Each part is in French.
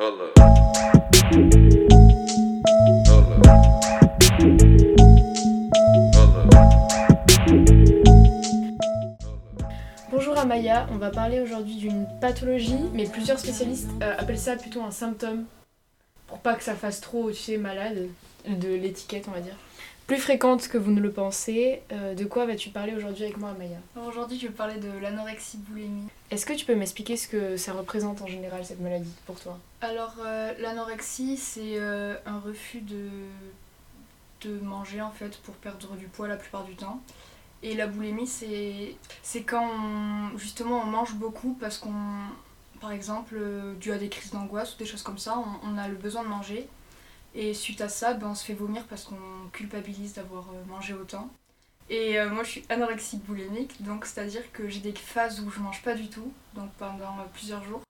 Up. Bonjour Amaya, on va parler aujourd'hui d'une pathologie, mais plusieurs spécialistes euh, appellent ça plutôt un symptôme, pour pas que ça fasse trop, tu sais, malade, de l'étiquette on va dire. Plus fréquente que vous ne le pensez, euh, de quoi vas-tu parler aujourd'hui avec moi Amaya Aujourd'hui, je vais parler de l'anorexie boulimie. Est-ce que tu peux m'expliquer ce que ça représente en général cette maladie pour toi? Alors, euh, l'anorexie, c'est euh, un refus de, de manger en fait pour perdre du poids la plupart du temps. Et la boulimie, c'est c'est quand on- justement on mange beaucoup parce qu'on, par exemple, dû à des crises d'angoisse ou des choses comme ça, on, on a le besoin de manger. Et suite à ça, ben, on se fait vomir parce qu'on culpabilise d'avoir euh, mangé autant. Et euh, moi, je suis anorexique boulimique, donc c'est-à-dire que j'ai des phases où je mange pas du tout, donc pendant euh, plusieurs jours.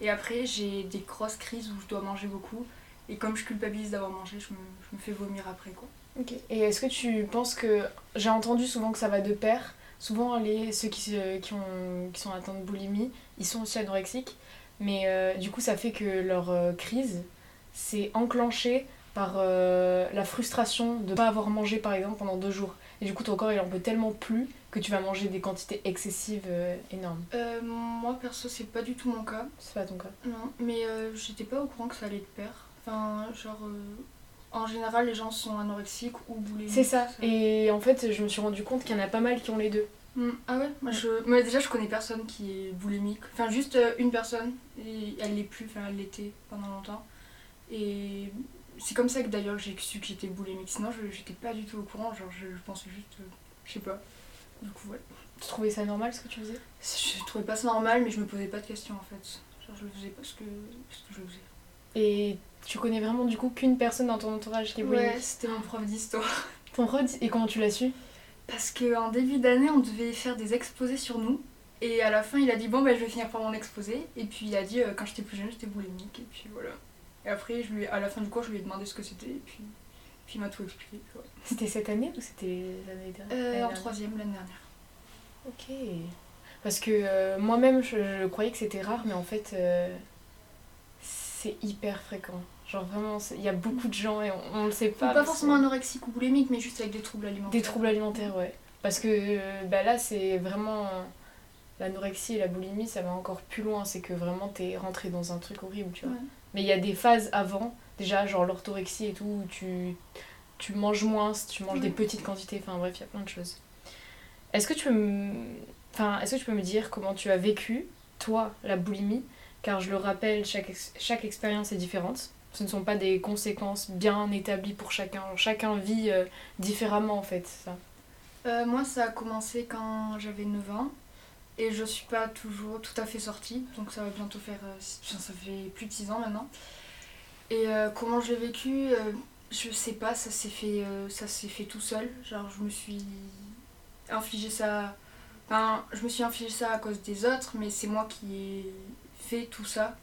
Et après, j'ai des grosses crises où je dois manger beaucoup. Et comme je culpabilise d'avoir mangé, je me, fais vomir après, quoi. Ok. Et est-ce que tu penses que. J'ai entendu souvent que ça va de pair. Souvent, les, ceux qui, sont atteints de boulimie, ils sont aussi anorexiques. Mais du coup, ça fait que leur crise, c'est enclenché par euh, la frustration de ne pas avoir mangé, par exemple, pendant deux jours. Et du coup, ton corps, il en peut tellement plus que tu vas manger des quantités excessives euh, énormes. Euh, moi, perso, c'est pas du tout mon cas. C'est pas ton cas. Non, mais j'étais pas au courant que ça allait de pair. Enfin, genre, en général, les gens sont anorexiques ou boulimiques. C'est ça. Et en fait, je me suis rendu compte qu'il y en a pas mal qui ont les deux. Hmm, Ah ouais? Moi, je... moi, déjà, je connais personne qui est boulimique. Enfin, juste une personne. Et elle l'est plus, enfin, elle l'était pendant longtemps. Et c'est comme ça que d'ailleurs j'ai su que j'étais boulimique. Sinon, je j'étais pas du tout au courant. Genre, je, pensais juste. euh, je sais pas. Du coup, ouais. Tu trouvais ça normal ce que tu faisais? Je trouvais pas ça normal, mais je me posais pas de questions en fait. Genre, je le faisais parce que, parce que je le faisais. Et tu connais vraiment du coup qu'une personne dans ton entourage qui est boulimique Ouais, c'était mon prof d'histoire. Ton rod, et comment tu l'as su? Parce qu'en début d'année, on devait faire des exposés sur nous. Et à la fin, il a dit Bon, bah, je vais finir par mon exposé. Et puis il a dit euh, Quand j'étais plus jeune, j'étais boulimique. Et puis voilà. Et après, je lui à la fin du cours, je lui ai demandé ce que c'était. Et puis, puis il m'a tout expliqué. ouais. C'était cette année ou c'était l'année dernière? Euh, en troisième, l'année dernière. Ok. Parce que euh, moi-même, je, je croyais que c'était rare, mais en fait, euh, c'est hyper fréquent. Genre vraiment, il y a beaucoup de gens et on, on le sait pas. Pas, forcément que- anorexique ou boulimique, mais juste avec des troubles alimentaires. Des troubles alimentaires, ouais. Parce que euh, bah là, c'est vraiment. L'anorexie et la boulimie, ça va encore plus loin. C'est que vraiment, t'es rentré dans un truc horrible, tu vois. Ouais. Mais il y a des phases avant, déjà, genre l'orthorexie et tout, où tu, tu manges moins, tu manges des petites quantités, enfin bref, il y a plein de choses. Est-ce que tu peux me... Enfin, est-ce que tu peux me dire comment tu as vécu, toi, la boulimie? Car je le rappelle, chaque, ex- chaque expérience est différente. Ce ne sont pas des conséquences bien établies pour chacun. Chacun vit euh, différemment, en fait, ça. Euh, moi, ça a commencé quand j'avais 9 ans. Et je suis pas toujours tout à fait sortie. Donc ça va bientôt faire. euh, ça fait plus de 6 ans maintenant. Et euh, comment je l'ai vécu euh, Je sais pas, ça s'est fait, euh, ça s'est fait tout seul. Genre, je me suis infligé ça. Enfin, je me suis infligé ça à cause des autres, mais c'est moi qui ai fait tout ça.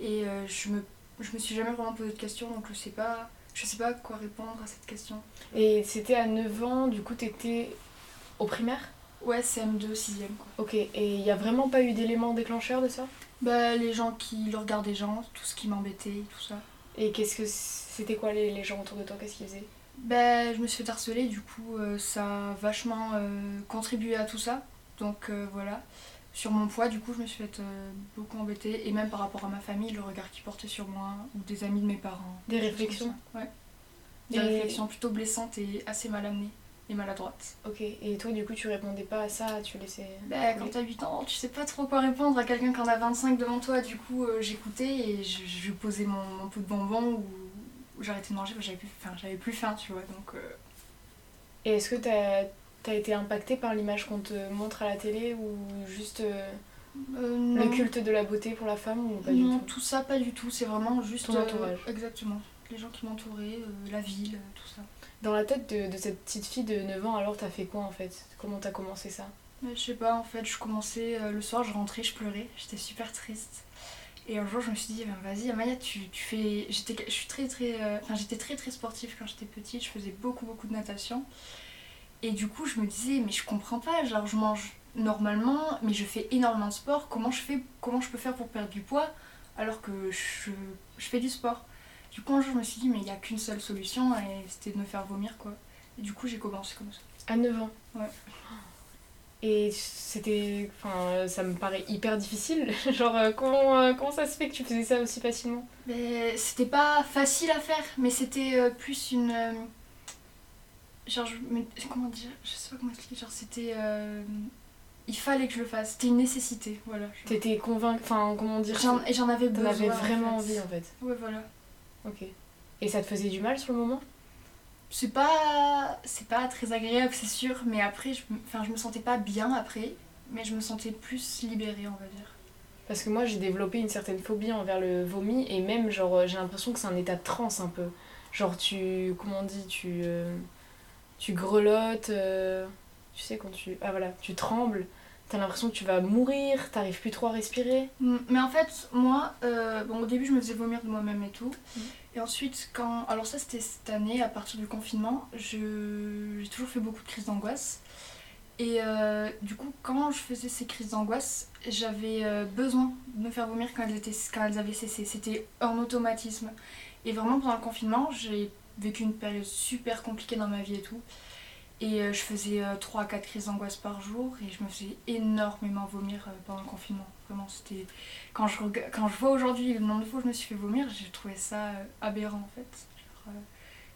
Et je, me, je me suis jamais vraiment posé de questions, donc je sais pas. Je sais pas quoi répondre à cette question. Et c'était à 9 ans, du coup, t'étais au primaire? Ouais, CM2, 6ème quoi. Ok, et il n'y a vraiment pas eu d'élément déclencheur de ça? Bah, les gens qui, le regard des gens, tout ce qui m'embêtait, tout ça. Et qu'est-ce que c'était quoi les, les gens autour de toi? Qu'est-ce qu'ils faisaient? Bah, je me suis fait harceler, du coup, euh, ça a vachement euh, contribué à tout ça. Donc euh, voilà. Sur mon poids, du coup, je me suis fait beaucoup embêter. Et même par rapport à ma famille, le regard qu'ils portaient sur moi, ou des amis de mes parents. Des réflexions. Ouais. Des Et- réflexions plutôt blessantes et assez mal amenées et maladroites. Ok, et toi du coup tu répondais pas à ça, tu laissais. Bah, quand t'as 8 ans, tu sais pas trop quoi répondre à quelqu'un qui en a 25 devant toi. Du coup, euh, j'écoutais et je, je posais mon, mon pot de bonbons ou, j'arrêtais de manger parce que j'avais plus, enfin, j'avais plus faim, tu vois. Donc, euh, Et est-ce que t'as as été impacté par l'image qu'on te montre à la télé ou juste euh, euh, le culte de la beauté pour la femme ou pas du non, tout? tout ça, pas du tout. C'est vraiment juste. Ton entourage. exactement. Les gens qui m'entouraient, euh, la ville, euh, tout ça. Dans la tête de, de cette petite fille de 9 ans, alors t'as fait quoi en fait? Comment t'as commencé ça? Mais je sais pas, en fait, je commençais euh, le soir, je rentrais, je pleurais, j'étais super triste. Et un jour, je me suis dit, ben, vas-y, Amaya, tu, tu fais. J'étais, je suis très, très. euh, Enfin, j'étais très, très sportive quand j'étais petite, je faisais beaucoup, beaucoup de natation. Et du coup, je me disais, mais je comprends pas, genre, je mange normalement, mais je fais énormément de sport, comment je, fais, comment je peux faire pour perdre du poids alors que je, je fais du sport? Du coup, un jour, je me suis dit, mais il n'y a qu'une seule solution et c'était de me faire vomir quoi. Et du coup, j'ai commencé comme ça. À 9 ans Ouais. Et c'était. Enfin, ça me paraît hyper difficile. Genre, euh, comment, euh, comment ça se fait que tu faisais ça aussi facilement? Mais c'était pas facile à faire, mais c'était euh, plus une. genre, je, mais comment dire Je sais pas comment expliquer. Genre, c'était. il fallait que je le fasse. C'était une nécessité, voilà. T'étais convaincue. Enfin, comment dire? J'en, avais T'en besoin. avais en vraiment fait. envie en fait. Ouais, voilà. Ok. Et ça te faisait du mal sur le moment? C'est pas, c'est pas très agréable, c'est sûr, mais après, je, enfin, je me sentais pas bien après, mais je me sentais plus libérée, on va dire. Parce que moi j'ai développé une certaine phobie envers le vomi et même genre euh, j'ai l'impression que c'est un état de transe un peu. Genre tu. Comment on dit Tu. euh, tu grelottes. euh, tu sais quand tu. Ah voilà, tu trembles. T'as l'impression que tu vas mourir, t'arrives plus trop à respirer. Mm, Mais en fait, moi, euh, bon, au début, je me faisais vomir de moi-même et tout. Mm. Et ensuite, quand. Alors, ça, c'était cette année, à partir du confinement, je... j'ai toujours fait beaucoup de crises d'angoisse. Et euh, du coup, quand je faisais ces crises d'angoisse, j'avais euh, besoin de me faire vomir quand elles, étaient... quand elles avaient cessé. C'était un automatisme. Et vraiment, pendant le confinement, j'ai vécu une période super compliquée dans ma vie et tout. Et euh, je faisais 3 à 4 crises d'angoisse par jour et je me faisais énormément vomir euh, pendant le confinement. Vraiment, c'était. Quand je, quand je vois aujourd'hui le nombre de fois où je me suis fait vomir, j'ai trouvé ça euh, aberrant en fait. Euh,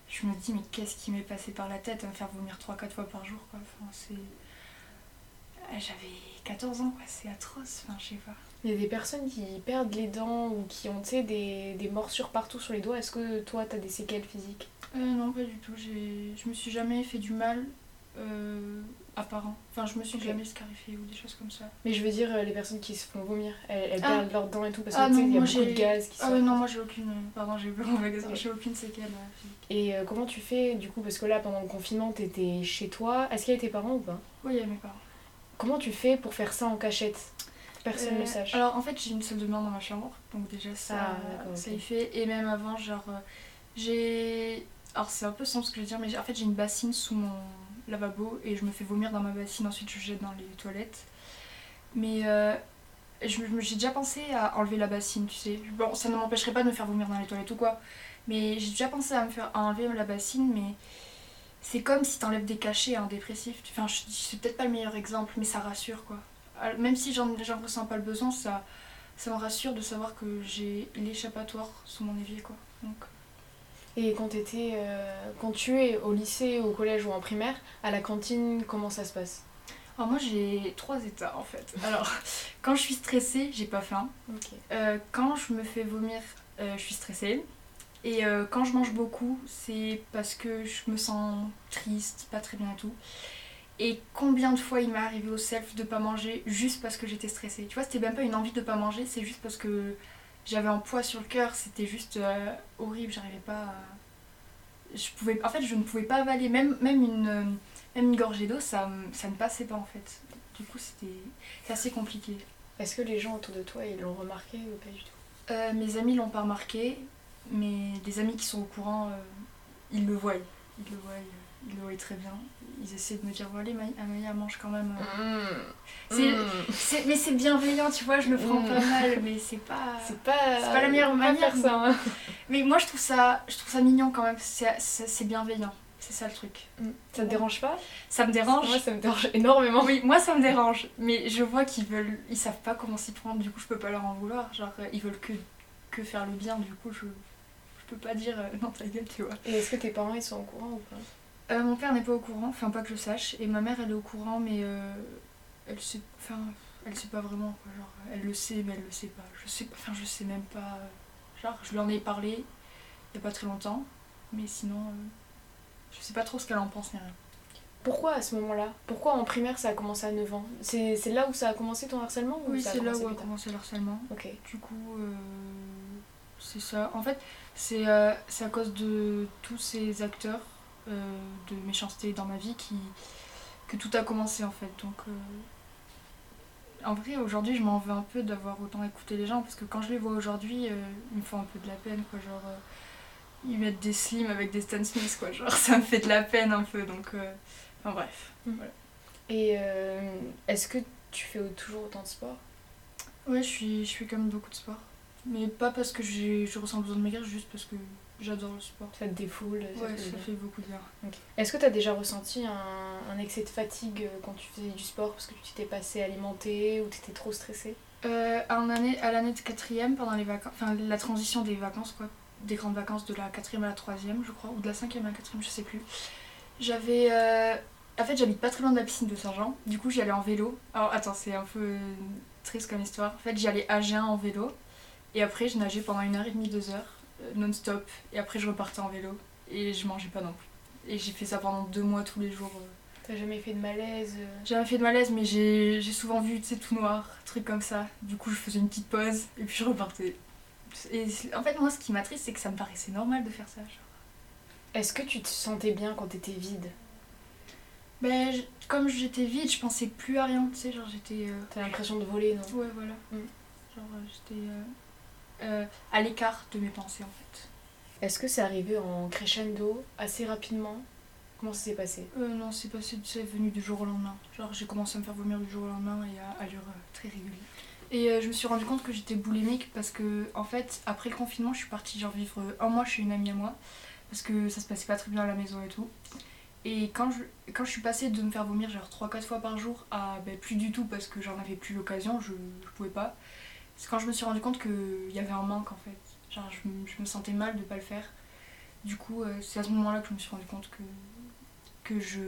je me dis, mais qu'est-ce qui m'est passé par la tête à me faire vomir 3-4 fois par jour quoi. Enfin. Euh, J'avais 14 ans quoi, c'est atroce. Enfin, je sais pas. Il y a des personnes qui perdent les dents ou qui ont des, des morsures partout sur les doigts. Est-ce que toi t'as des séquelles physiques? Euh, non, pas du tout. J'ai... Je me suis jamais fait du mal euh, apparent. Enfin, je me suis jamais scarifiée ou des choses comme ça. Mais je veux dire euh, les personnes qui se font vomir, elles, elles Ah. perdent leurs dents et tout parce que Ah non, il y a beaucoup de gaz qui Ah ouais, non, moi j'ai aucune. Pardon, j'ai eu le mauvais exemple. Ok. J'ai aucune séquelle euh, physique. Et euh, comment tu fais du coup Parce que là pendant le confinement t'étais chez toi. Est-ce qu'il y a tes parents ou pas? Oui, il y a mes parents. Comment tu fais pour faire ça en cachette? Personne ne Euh, le sache. Alors en fait, j'ai une salle de bain dans ma chambre, donc déjà ça, Ah, ça ok. y fait. Et même avant, genre, j'ai. Alors c'est un peu simple ce que je veux dire, mais en fait, j'ai une bassine sous mon lavabo et je me fais vomir dans ma bassine, ensuite je jette dans les toilettes. Mais euh, j'ai déjà pensé à enlever la bassine, tu sais. Bon, ça ne m'empêcherait pas de me faire vomir dans les toilettes ou quoi, mais j'ai déjà pensé à me faire à enlever la bassine, mais. C'est comme si t'enlèves des cachets à un dépressif. Enfin, c'est peut-être pas le meilleur exemple, mais ça rassure quoi. Même si j'en j'en ressens pas le besoin, ça, ça me rassure de savoir que j'ai l'échappatoire sous mon évier quoi. Donc, Et quand euh, quand tu es au lycée, au collège ou en primaire, à la cantine, comment ça se passe? Alors moi j'ai trois états en fait. Alors quand je suis stressée, j'ai pas faim. Euh, quand je me fais vomir, euh, je suis stressée. Et euh, quand je mange beaucoup, c'est parce que je me sens triste, pas très bien et tout. Et combien de fois il m'est arrivé au self de pas manger juste parce que j'étais stressée? Tu vois, c'était même pas une envie de pas manger, c'est juste parce que j'avais un poids sur le cœur, c'était juste euh, horrible, j'arrivais pas à... Je pouvais... En fait, je ne pouvais pas avaler, même, même, une, euh, même une gorgée d'eau, ça, ça ne passait pas en fait. Du coup, c'était assez compliqué. Est-ce que les gens autour de toi ils l'ont remarqué ou pas du tout? Euh, mes amis l'ont pas remarqué, mais des amis qui sont au courant, euh, ils le voient. Ils le voient, le voient très bien. Ils essaient de me dire, bon allez, Amalia mange quand même. euh. C'est- C'est- mais c'est bienveillant, tu vois, je le prends Mm. pas mal, mais c'est pas... C'est pas, pas la meilleure manière, faire ça. hein. Mais moi, je trouve ça, je trouve ça mignon quand même, c'est bienveillant. C'est ça le truc. Ça te dérange pas? Ça me dérange. Moi ça me dérange énormément. Oui, moi ça me dérange, mais je vois qu'ils veulent, ils savent pas comment s'y prendre, du coup je peux pas leur en vouloir, genre euh, ils veulent que, que faire le bien, du coup je, je peux pas dire euh, non ta gueule, tu vois. Et est-ce que tes parents ils sont au courant ou pas? Euh, mon père n'est pas au courant, enfin pas que je sache, et ma mère elle est au courant, mais euh, elle sait, enfin elle sait pas vraiment quoi, genre elle le sait mais elle le sait pas, je sais, pas- enfin je sais même pas, euh, genre je lui en ai parlé il y a pas très longtemps, mais sinon euh, je sais pas trop ce qu'elle en pense ni rien. Pourquoi à ce moment-là? Pourquoi en primaire ça a commencé à 9 ans? C'est là où ça a commencé ton harcèlement ou Oui c'est là où a commencé le harcèlement. Ok. Du coup, euh, c'est ça. En fait, c'est euh, à cause de tous ces acteurs de méchanceté dans ma vie qui, que tout a commencé en fait. Donc, euh, en vrai, aujourd'hui, je m'en veux un peu d'avoir autant écouté les gens parce que quand je les vois aujourd'hui, euh, ils me font un peu de la peine quoi. Genre, euh, ils mettent des slims avec des Stan Smith quoi. Genre, ça me fait de la peine un peu. Donc, euh, enfin bref. Et euh, est-ce que tu fais toujours autant de sport? Ouais, je suis, je fais quand même beaucoup de sport. Mais pas parce que j'ai- je ressens besoin de maigrir, juste parce que j'adore le sport. Ça te défoule ça Ouais, te fait ça bien. fait beaucoup de bien. Est-ce que tu as déjà ressenti un, un excès de fatigue euh, quand tu faisais du sport parce que tu t'étais passé alimenté ou tu étais trop stressé? Euh, à l'année de quatrième, pendant les vacances, enfin la transition des vacances, quoi, des grandes vacances de la quatrième à la troisième, je crois, ou de la cinquième à la quatrième, je sais plus. J'avais. euh, En fait, j'habite pas très loin de la piscine de Saint-Jean, du coup j'y allais en vélo. Alors attends, c'est un peu triste comme histoire. En fait, j'y allais à Jeun en vélo, et après je nageais pendant une heure et demie, deux heures, euh, non-stop, et après je repartais en vélo, et je mangeais pas non plus. Et j'ai fait ça pendant deux mois tous les jours. euh, T'as jamais fait de malaise euh? J'ai jamais fait de malaise, mais j'ai souvent vu, tu sais, tout noir, trucs comme ça. Du coup, je faisais une petite pause et puis je repartais. Et en fait, moi, ce qui m'attriste, c'est que ça me paraissait normal de faire ça. Est-ce que tu te sentais bien quand t'étais vide? Ben, je- comme j'étais vide, je pensais plus à rien, tu sais, genre j'étais. euh, T'as l'impression de voler, non? Ouais, voilà. Mm. Genre, euh, j'étais euh, euh, à l'écart de mes pensées, en fait. Est-ce que c'est arrivé en crescendo assez rapidement? Comment ça s'est passé? Euh, non, c'est passé, c'est venu du jour au lendemain. Genre, j'ai commencé à me faire vomir du jour au lendemain et à allure euh, très régulière. Et je me suis rendu compte que j'étais boulimique parce que, en fait, après le confinement, je suis partie genre vivre un mois chez une amie à moi parce que ça se passait pas très bien à la maison et tout. Et quand je, quand je suis passée de me faire vomir genre 3-4 fois par jour à ben, plus du tout parce que j'en avais plus l'occasion, je, je pouvais pas, c'est quand je me suis rendu compte qu'il y avait un manque en fait. Genre, je, me- je me sentais mal de pas le faire. Du coup, euh, c'est à ce moment-là que je me suis rendu compte que que je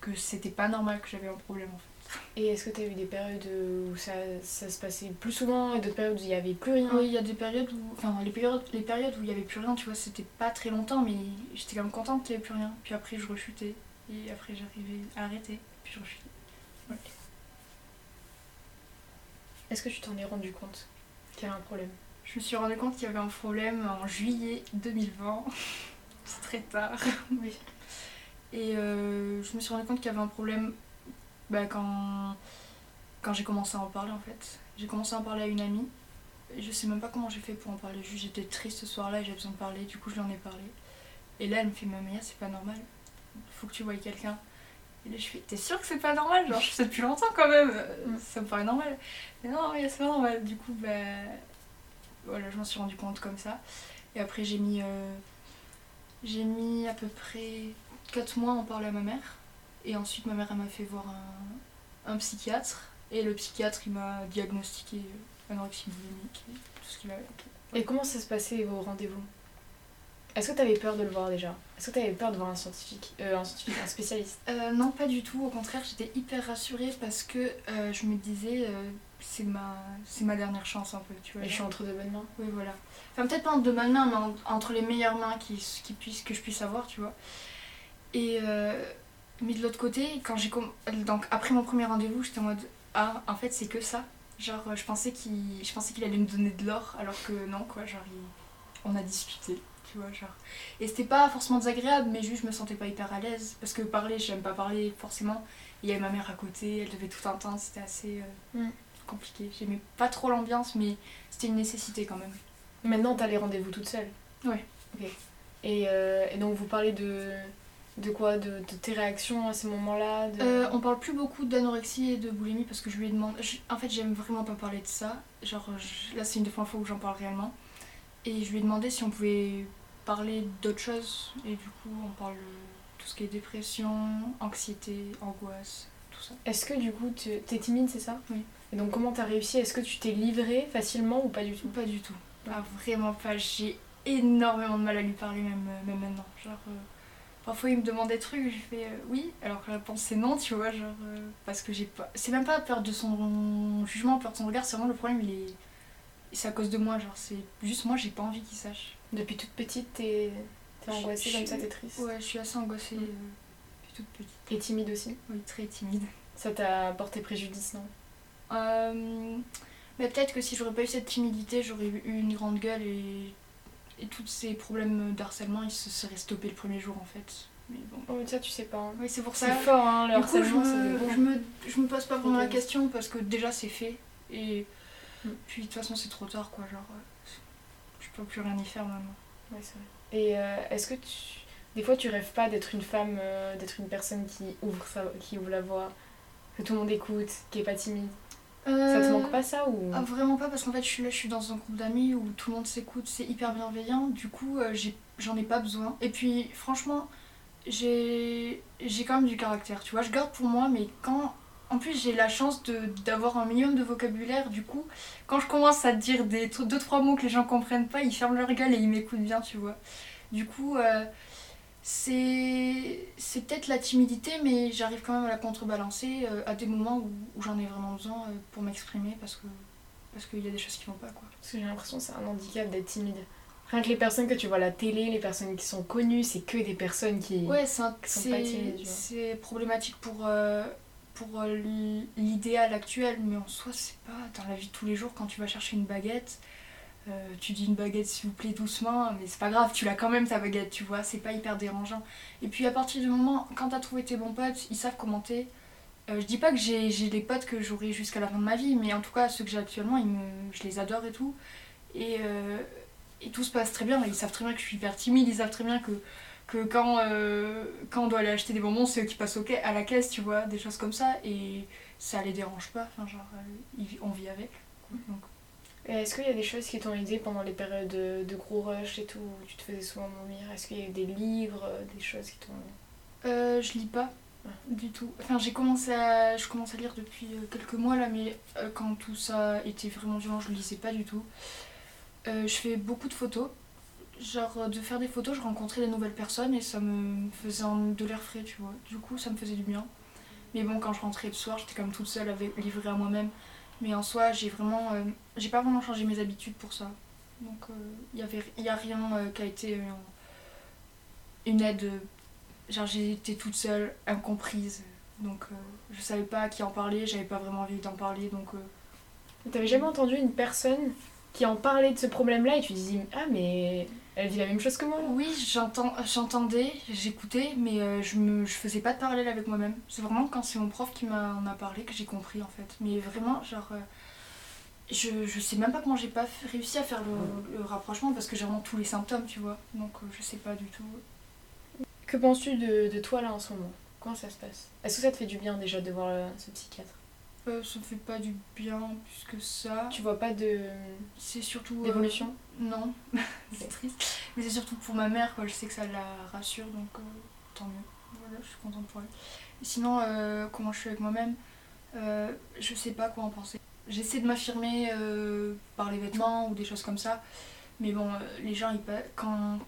que c'était pas normal que j'avais un problème en fait. Et est-ce que t'as eu des périodes où ça, ça se passait plus souvent et d'autres périodes où il n'y avait plus rien? Oui, il y a des périodes où enfin les périodes les périodes où il y avait plus rien, tu vois, c'était pas très longtemps mais j'étais quand même contente qu'il y avait plus rien. Puis après je rechutais et après j'arrivais à arrêter, puis je rechutais. Est-ce que tu t'en es rendu compte qu'il y avait un problème? Je me suis rendu compte qu'il y avait un problème en juillet 2020. C'est très tard. Oui. Et euh, je me suis rendu compte qu'il y avait un problème bah, quand, quand j'ai commencé à en parler en fait. J'ai commencé à en parler à une amie. Je sais même pas comment j'ai fait pour en parler. Juste j'étais triste ce soir-là et j'avais besoin de parler. Du coup je lui en ai parlé. Et là elle me fait Mamie, c'est pas normal. Faut que tu voies quelqu'un. Et là je fais T'es sûre que c'est pas normal? Genre je fais ça depuis longtemps quand même. Euh, Mm. Ça me paraît normal. Mais non, mais c'est pas normal. Du coup bah voilà, je m'en suis rendu compte comme ça. Et après, j'ai mis, euh, j'ai mis à peu près 4 mois à en parler à ma mère. Et ensuite, ma mère, elle m'a fait voir un, un psychiatre. Et le psychiatre, il m'a diagnostiqué anorexie boulimique et tout ce qu'il avait. Et comment ça se passait vos rendez-vous? Est-ce que t'avais peur de le voir déjà Est-ce que t'avais peur de voir un scientifique euh, Un scientifique, un spécialiste? Euh, non, pas du tout. Au contraire, j'étais hyper rassurée parce que euh, je me disais, c'est ma, c'est ma dernière chance un peu, tu vois. Et je suis entre de bonnes mains. Oui, voilà. Enfin, peut-être pas entre de bonnes mains, mais en- entre les meilleures mains qui, qui puissent, que je puisse avoir, tu vois. Et, mais de l'autre côté, quand j'ai donc après mon premier rendez-vous, j'étais en mode Ah, en fait, c'est que ça. Genre, je pensais qu'il je pensais qu'il allait me donner de l'or, alors que non, quoi. Genre, il- on a discuté, tu vois. Genre. Et c'était pas forcément désagréable, mais juste, je me sentais pas hyper à l'aise. Parce que parler, j'aime pas parler forcément. Il y avait ma mère à côté, elle devait tout entendre, c'était assez euh, Mm. compliqué. J'aimais pas trop l'ambiance, mais c'était une nécessité quand même. Maintenant, t'as les rendez-vous toute seule Ouais. Ok. Et, euh, et donc, vous parlez de, de quoi? De, de tes réactions à ces moments-là? De... Euh, on parle plus beaucoup d'anorexie et de boulimie parce que je lui ai demandé. je- En fait, j'aime vraiment pas parler de ça. Genre, je- là, c'est une des premières fois où j'en parle réellement. Et je lui ai demandé si on pouvait parler d'autres choses. Et du coup, on parle de tout ce qui est dépression, anxiété, angoisse, tout ça. Est-ce que du coup, tu t'es timide, c'est ça? Oui. Et donc, comment t'as réussi? Est-ce que tu t'es livrée facilement ou pas du tout? Pas du tout. Ah, vraiment pas. J'ai énormément de mal à lui parler, même, euh, même maintenant. Genre, euh, parfois il me demande des trucs, je fais euh, oui, alors que la réponse c'est non, tu vois. Genre, euh, parce que j'ai pas. C'est même pas peur de son jugement, peur de son regard, c'est vraiment le problème, il est. C'est à cause de moi, genre, c'est juste moi, j'ai pas envie qu'il sache. Depuis toute petite, t'es Je- angoissée je comme ça, t'es triste Ouais, je suis assez angoissée Mm. euh, depuis toute petite. Et timide aussi Oui, très timide. Ça t'a porté préjudice, non? Euh, mais peut-être que si j'aurais pas eu cette timidité, j'aurais eu une grande gueule et, et tous ces problèmes d'harcèlement, ils se seraient stoppés le premier jour en fait. Mais bon. Oh, ça, tu sais pas. hein. Oui, c'est pour C'est ça. fort, hein, le Du coup, je c'est me, bon. je, me, je me pose pas vraiment la question parce que déjà c'est fait. Et Mm. puis de toute façon, c'est trop tard quoi. Genre, euh, peux plus rien y faire maintenant. Ouais, c'est vrai. Et euh, est-ce que tu... Des fois, tu rêves pas d'être une femme, euh, d'être une personne qui ouvre, sa... qui ouvre la voix, que tout le monde écoute, qui est pas timide? Ça te Euh, manque pas ça ou? ah, Vraiment pas, parce qu'en fait, je suis là, je suis dans un groupe d'amis où tout le monde s'écoute, c'est hyper bienveillant. Du coup, euh, j'en ai pas besoin. Et puis, franchement, j'ai j'ai quand même du caractère, tu vois. Je garde pour moi, mais quand. En plus, j'ai la chance d'avoir un minimum de vocabulaire. Du coup, quand je commence à dire des deux, trois mots que les gens comprennent pas, ils ferment leur gueule et ils m'écoutent bien, tu vois. Du coup, euh, c'est c'est peut-être la timidité, mais j'arrive quand même à la contrebalancer euh, à des moments où, où j'en ai vraiment besoin euh, pour m'exprimer parce que parce qu'il y a des choses qui vont pas quoi. Parce que j'ai l'impression que c'est un handicap d'être timide. Rien que les personnes que tu vois à la télé, les personnes qui sont connues, c'est que des personnes qui. Ouais, c'est un- qui sont pas c'est timides, problématique pour pour euh, l'i- l'idéal actuel, mais en soi c'est pas dans la vie de tous les jours quand tu vas chercher une baguette. euh, tu dis une baguette s'il vous plaît doucement, mais c'est pas grave, tu l'as quand même ta baguette, tu vois, c'est pas hyper dérangeant. Et puis à partir du moment, quand t'as trouvé tes bons potes, ils savent commenter. Euh, je dis pas que j'ai des potes que j'aurai jusqu'à la fin de ma vie, mais en tout cas ceux que j'ai actuellement, ils me, je les adore et tout. Et, et tout se passe très bien, ils savent très bien que je suis hyper timide, ils savent très bien que, que quand, euh, quand on doit aller acheter des bonbons, c'est eux qui passent au ca- à la caisse, tu vois, des choses comme ça, et ça les dérange pas, enfin genre, euh, on vit avec. quoi. Donc, Et Est-ce qu'il y a des choses qui t'ont aidé pendant les périodes de, de gros rush et tout, où tu te faisais souvent vomir? Est-ce qu'il y a eu des livres, euh, des choses qui t'ont. Euh, je lis pas du tout. Enfin, j'ai commencé à, je commence à lire depuis euh, quelques mois là, mais euh, quand tout ça était vraiment violent, je lisais pas du tout. Euh, je fais beaucoup de photos. Genre, euh, de faire des photos, je rencontrais des nouvelles personnes et ça me faisait de l'air frais, tu vois. Du coup, ça me faisait du bien. Mais bon, quand je rentrais le soir, j'étais comme toute seule, livrée à moi-même. Mais en soi, j'ai vraiment. euh, j'ai pas vraiment changé mes habitudes pour ça. Donc, il n'y a rien euh, qui a été euh, une aide. euh, genre, j'étais toute seule, incomprise. Donc, euh, je savais pas à qui en parler, j'avais pas vraiment envie d'en parler. Donc, euh, T'avais jamais entendu une personne qui en parlait de ce problème-là et tu disais Ah, mais elle vit la même chose que moi oui, j'entendais, j'écoutais, mais euh, je, me, je faisais pas de parallèle avec moi-même. C'est vraiment quand c'est mon prof qui m'en a parlé que j'ai compris en fait. Mais vraiment, genre. euh, je, je sais même pas comment j'ai pas réussi à faire le, le rapprochement parce que j'ai vraiment tous les symptômes, tu vois. Donc, euh, je sais pas du tout. Que penses-tu de, de toi là en ce moment? Comment ça se passe? Est-ce que ça te fait du bien déjà de voir ce psychiatre? Euh, ça me fait pas du bien plus que ça. Tu vois pas de C'est surtout. euh, d'évolution? Non, c'est triste. Mais c'est surtout pour ma mère, quoi. Je sais que ça la rassure, donc euh, tant mieux. Voilà, je suis contente pour elle. Sinon, euh, comment je suis avec moi-même? Je sais pas quoi en penser. J'essaie de m'affirmer par les vêtements ou des choses comme ça. Mais bon, les gens, ils quand,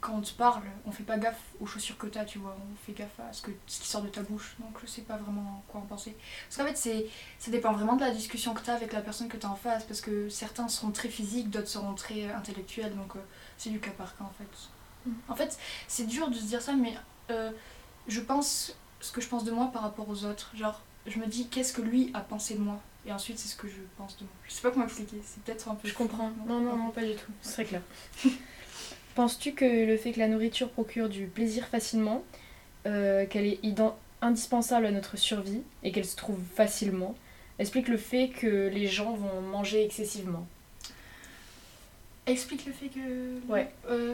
quand on te parle, on fait pas gaffe aux chaussures que t'as, tu vois. On fait gaffe à ce, que, ce qui sort de ta bouche. Donc je sais pas vraiment quoi en penser. Parce qu'en fait, c'est, ça dépend vraiment de la discussion que t'as avec la personne que t'as en face. Parce que certains seront très physiques, d'autres seront très euh, intellectuels. Donc euh, c'est du cas par cas en fait. Mm. En fait, c'est dur de se dire ça, mais euh, je pense ce que je pense de moi par rapport aux autres. Genre, je me dis qu'est-ce que lui a pensé de moi? Et ensuite, c'est ce que je pense de moi. Je sais pas comment expliquer, c'est peut-être un peu. Je comprends. Non, non, non, pas du tout. C'est très clair. Penses-tu que le fait que la nourriture procure du plaisir facilement, euh, qu'elle est indispensable à notre survie et qu'elle se trouve facilement, explique le fait que les gens vont manger excessivement? Explique le fait que. Ouais. Euh,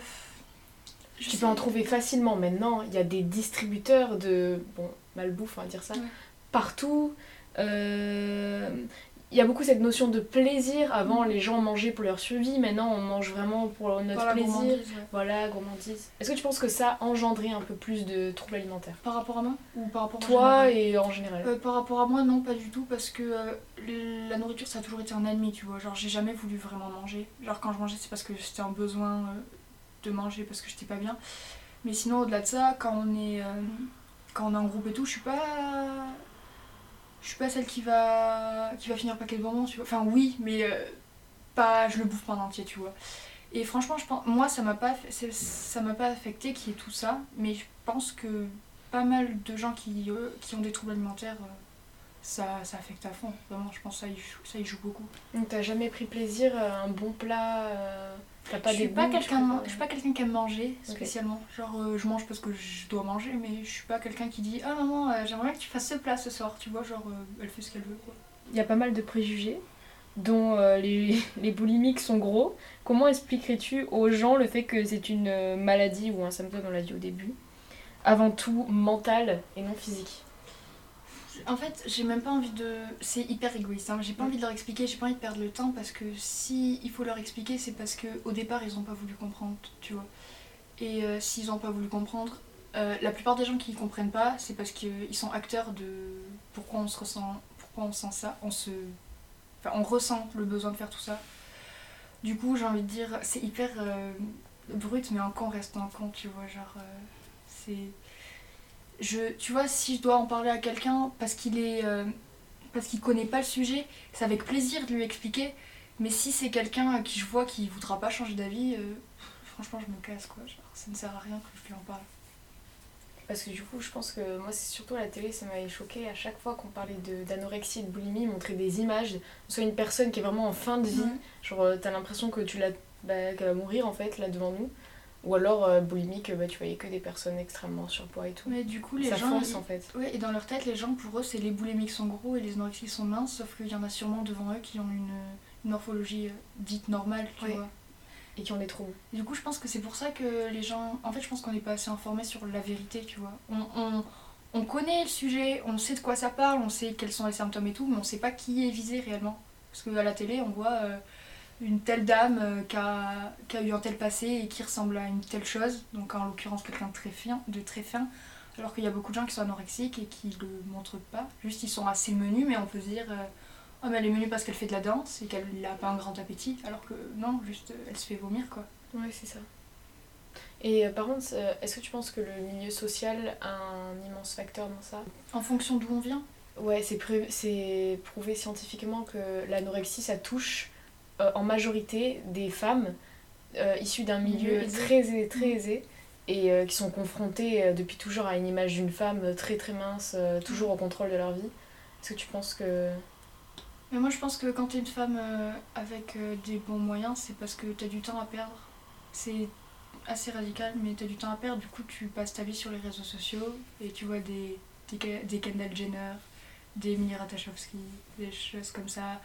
je Tu peux en trouver facilement maintenant. Il y a des distributeurs de bon malbouffe, on va dire ça, Ouais. partout. Euh, Il y a beaucoup cette notion de plaisir. Avant, les gens mangeaient pour leur survie. Maintenant, on mange vraiment pour notre plaisir. gourmandise, ouais. Voilà, gourmandise. Est-ce que tu penses que ça a engendré un peu plus de troubles alimentaires? Par rapport à moi Ou par rapport à Toi et en général Euh, par rapport à moi, non, pas du tout, parce que euh, la nourriture, ça a toujours été un ennemi, tu vois. Genre, j'ai jamais voulu vraiment manger. Genre, quand je mangeais, c'est parce que c'était un besoin euh, de manger, parce que j'étais pas bien. Mais sinon, au-delà de ça, quand on est, quand on est en groupe et tout, je suis pas. Je suis pas celle qui va, qui va finir paquet de bonbons, tu vois. Enfin, oui, mais euh, pas. Je le bouffe pas en entier, tu vois. Et franchement, je pense, moi, ça m'a pas, ça m'a pas affecté qu'il y ait tout ça, mais je pense que pas mal de gens qui, euh, qui ont des troubles alimentaires, euh, ça, ça affecte à fond. Vraiment, je pense que ça y joue, ça y joue beaucoup. Donc t'as jamais pris plaisir à un bon plat euh, T'as pas je des suis pas quelqu'un, préfères- je suis pas quelqu'un qui aime manger spécialement. Genre, euh, je mange parce que je dois manger, mais je suis pas quelqu'un qui dit ah maman, euh, j'aimerais bien que tu fasses ce plat ce soir. Tu vois, genre, euh, elle fait ce qu'elle veut. Il y a pas mal de préjugés, dont euh, les, les boulimiques sont gros. Comment expliquerais-tu aux gens le fait que c'est une euh, maladie ou un symptôme, on l'a dit au début, avant tout mental et non physique? En fait, j'ai même pas envie de. C'est hyper égoïste. hein. J'ai pas envie de leur expliquer, j'ai pas envie de perdre le temps parce que si il faut leur expliquer, c'est parce que au départ ils ont pas voulu comprendre, tu vois. Et euh, s'ils ont pas voulu comprendre, euh, la plupart des gens qui comprennent pas, c'est parce qu'ils sont acteurs de pourquoi on se ressent, pourquoi on sent ça, on se, enfin on ressent le besoin de faire tout ça. Du coup, j'ai envie de dire, c'est hyper euh, brut, mais en con reste en con, tu vois, genre c'est je, tu vois, si je dois en parler à quelqu'un parce qu'il est, euh, parce qu'il connaît pas le sujet, c'est avec plaisir de lui expliquer. Mais si c'est quelqu'un à qui je vois qui voudra pas changer d'avis, euh, franchement, je me casse quoi. Genre, ça ne sert à rien que je lui en parle. Parce que du coup, je pense que moi, c'est surtout la télé, ça m'avait choqué. À chaque fois qu'on parlait de- d'anorexie et de boulimie, montrer des images, soit une personne qui est vraiment en fin de vie, Ouais. genre euh, t'as l'impression que tu l'as, bah, qu'elle va mourir en fait là devant nous, ou alors euh, boulimique, bah, tu voyais que des personnes extrêmement surpoids et tout. Mais du coup, les ça gens. ils- en fait. Ouais, et dans leur tête, les gens, pour eux, c'est les boulimiques sont gros et les anorexiques sont minces, sauf qu'il y en a sûrement devant eux qui ont une, une morphologie euh, dite normale, tu Ouais. vois. Et qui ont des troubles. Et du coup, je pense que c'est pour ça que les gens. En fait, je pense qu'on n'est pas assez informés sur la vérité, tu vois. On, on, on connaît le sujet, on sait de quoi ça parle, on sait quels sont les symptômes et tout, mais on sait pas qui est visé réellement. Parce qu'à la télé, on voit euh, une telle dame euh, qui, a, qui a eu un tel passé et qui ressemble à une telle chose, donc en l'occurrence quelqu'un de très fin, de très fin. Alors qu'il y a beaucoup de gens qui sont anorexiques et qui le montrent pas. Juste, ils sont assez menus, mais on peut se dire. euh, Oh, mais elle est menue parce qu'elle fait de la danse et qu'elle n'a pas un grand appétit, alors que non, juste euh, elle se fait vomir quoi. Ouais, c'est ça. Et euh, par contre, est-ce que tu penses que le milieu social a un immense facteur dans ça? En fonction d'où on vient? Ouais, c'est prouvé scientifiquement que l'anorexie, ça touche euh, en majorité des femmes euh, issues d'un milieu aisé. très aisé, très Mhm. aisé et euh, qui sont confrontées depuis toujours à une image d'une femme très très mince, euh, toujours au contrôle de leur vie. Est-ce que tu penses que... Mais moi je pense que quand t'es une femme avec des bons moyens, c'est parce que t'as du temps à perdre. C'est assez radical, mais t'as du temps à perdre, du coup tu passes ta vie sur les réseaux sociaux et tu vois des, des, des Kendall Jenner, des Emily Ratajkowski, des choses comme ça.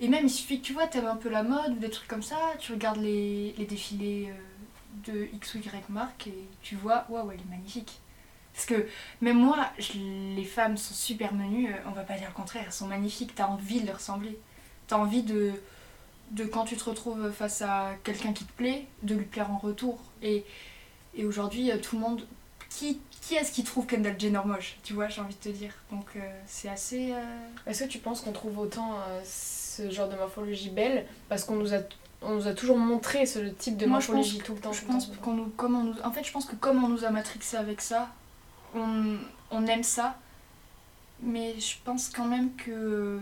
Et même il suffit que tu vois, t'aimes un peu la mode ou des trucs comme ça, tu regardes les, les défilés euh, de X ou Y marque et tu vois, waouh, elle est magnifique. Parce que même moi, les femmes sont super menues, euh, on va pas dire le contraire, elles sont magnifiques, t'as envie de leur ressembler. T'as envie de, de, quand tu te retrouves face à quelqu'un qui te plaît, de lui plaire en retour. Et, et aujourd'hui, euh, tout le monde. Qui, qui est-ce qui trouve Kendall Jenner moche? Tu vois, j'ai envie de te dire. Donc c'est assez. Est-ce que tu penses qu'on trouve autant ce genre de morphologie belle parce qu'on nous a... On nous a toujours montré ce type de Moi, morphologie tout le temps. Je pense qu'on nous, comme on nous, en fait, je pense que comme on nous a matrixé avec ça, on, on aime ça, mais je pense quand même que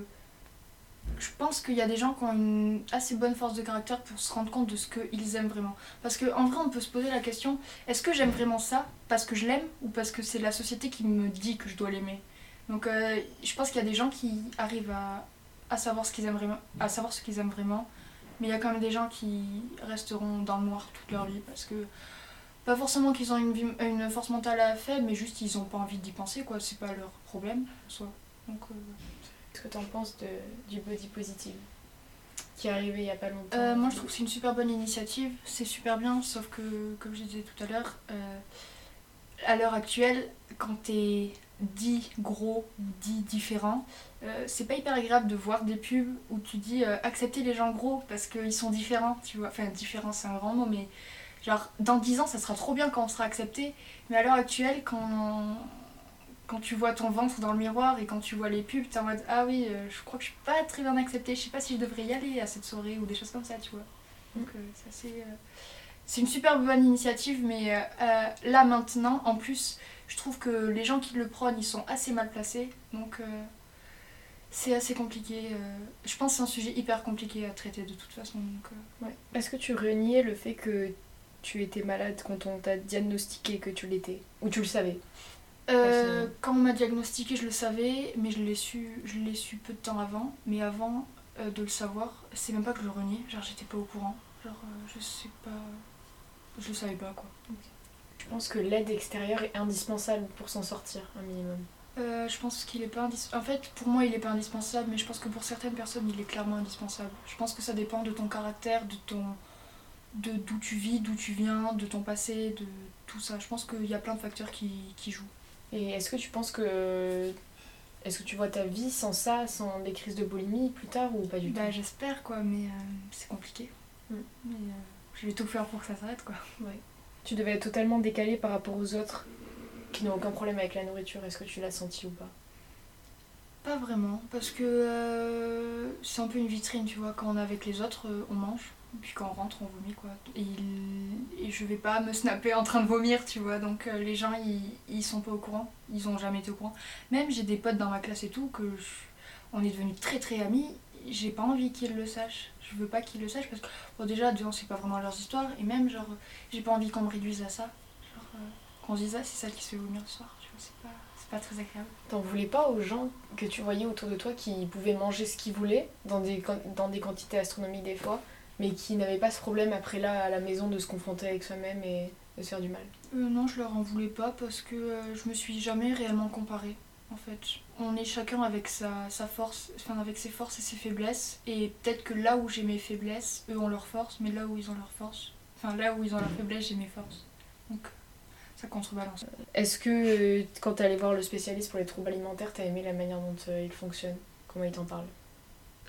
je pense qu'il y a des gens qui ont une assez bonne force de caractère pour se rendre compte de ce qu'ils aiment vraiment. Parce qu'en vrai, on peut se poser la question est-ce que j'aime vraiment ça parce que je l'aime ou parce que c'est la société qui me dit que je dois l'aimer? Donc, euh, je pense qu'il y a des gens qui arrivent à, à savoir ce qu'ils aiment vraiment, à savoir ce qu'ils aiment vraiment, mais il y a quand même des gens qui resteront dans le noir toute leur vie parce que pas forcément qu'ils ont une, vie- une force mentale à faible, mais juste ils ont pas envie d'y penser quoi. C'est pas leur problème, en soi. Donc, euh, Qu'est-ce que tu en penses de, du body positive qui est arrivé il y a pas longtemps? Euh, moi, je trouve que c'est une super bonne initiative, c'est super bien, sauf que, comme je disais tout à l'heure, euh, à l'heure actuelle, quand t'es dit gros, dit différent, euh, c'est pas hyper agréable de voir des pubs où tu dis euh, accepter les gens gros parce qu'ils sont différents, tu vois. Enfin, différent, c'est un grand mot, mais genre, dans 10 ans, ça sera trop bien quand on sera accepté, mais à l'heure actuelle, quand. Quand tu vois ton ventre dans le miroir et quand tu vois les pubs, t'es en mode Ah oui, euh, je crois que je suis pas très bien acceptée, je sais pas si je devrais y aller à cette soirée ou des choses comme ça, tu vois. Donc euh, c'est assez, euh, C'est une super bonne initiative, mais euh, là maintenant, en plus, je trouve que les gens qui le prônent, ils sont assez mal placés. Donc euh, c'est assez compliqué. euh, je pense que c'est un sujet hyper compliqué à traiter de toute façon. Donc, euh, Ouais. Est-ce que tu reniais le fait que tu étais malade quand on t'a diagnostiqué que tu l'étais Ou tu le savais? Euh, quand on m'a diagnostiqué, je le savais, mais je l'ai su, je l'ai su peu de temps avant. Mais avant euh, de le savoir, c'est même pas que je le reniais, genre j'étais pas au courant. Genre euh, je sais pas, je le savais pas quoi. Je pense que l'aide extérieure est indispensable pour s'en sortir, un minimum. Euh, je pense qu'il est pas indispensable. En fait, pour moi, il est pas indispensable, mais je pense que pour certaines personnes, il est clairement indispensable. Je pense que ça dépend de ton caractère, de ton, de d'où tu vis, d'où tu viens, de ton passé, de tout ça. Je pense qu'il y a plein de facteurs qui, qui jouent. Et est-ce que tu penses que Est-ce que tu vois ta vie sans ça, sans des crises de boulimie plus tard ou pas du Bah tout? j'espère quoi, mais euh, c'est compliqué. Mm. Mais euh, je vais tout faire pour que ça s'arrête quoi. Tu devais être totalement décalé par rapport aux autres qui n'ont aucun problème avec la nourriture. Est-ce que tu l'as senti ou pas? Pas vraiment, parce que euh, c'est un peu une vitrine, tu vois. Quand on est avec les autres, euh, on mange. Et puis quand on rentre, on vomit, quoi. Et, je vais pas me snapper en train de vomir, tu vois. Donc euh, les gens, ils, ils sont pas au courant. Ils ont jamais été au courant. Même j'ai des potes dans ma classe et tout, que on est devenus très très amis. J'ai pas envie qu'ils le sachent. Je veux pas qu'ils le sachent parce que, bon, déjà, un, c'est pas vraiment leurs histoires. Et même, genre, j'ai pas envie qu'on me réduise à ça. Se dise, ah, c'est celle qui se fait vomir ce soir. Tu vois, c'est pas, c'est pas très agréable. T'en voulais pas aux gens que tu voyais autour de toi qui pouvaient manger ce qu'ils voulaient, dans des, dans des quantités astronomiques des fois, mais qui n'avaient pas ce problème après là à la maison de se confronter avec soi-même et de se faire du mal? Euh, non, je leur en voulais pas parce que euh, je me suis jamais réellement comparée. En fait, on est chacun avec sa, sa force, enfin avec ses forces et ses faiblesses. Et peut-être que là où j'ai mes faiblesses, eux ont leurs forces, mais là où ils ont leurs forces, enfin là où ils ont leurs faiblesses, j'ai mes forces. Donc ça contrebalance. Est-ce que euh, quand t'es allé voir le spécialiste pour les troubles alimentaires, t'as aimé la manière dont euh, il fonctionne? Comment il t'en parle?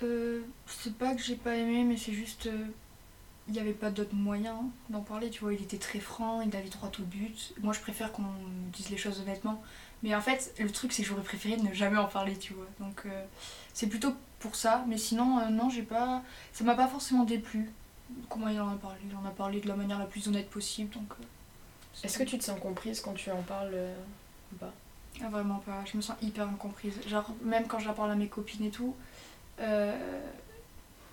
Euh, c'est pas que j'ai pas aimé, mais c'est juste. euh, Il n'y avait pas d'autre moyen d'en parler, tu vois. Il était très franc, il allait droit au but. Moi, je préfère qu'on dise les choses honnêtement. Mais en fait, le truc, c'est que j'aurais préféré ne jamais en parler, tu vois. Donc, euh, c'est plutôt pour ça. Mais sinon, euh, non, j'ai pas. Ça m'a pas forcément déplu. Comment il en a parlé Il en a parlé de la manière la plus honnête possible, donc. euh, Est-ce que tu te sens comprise quand tu en parles euh, ou pas? Ah, vraiment pas, je me sens hyper incomprise. Genre, même quand j'en parle à mes copines et tout, euh,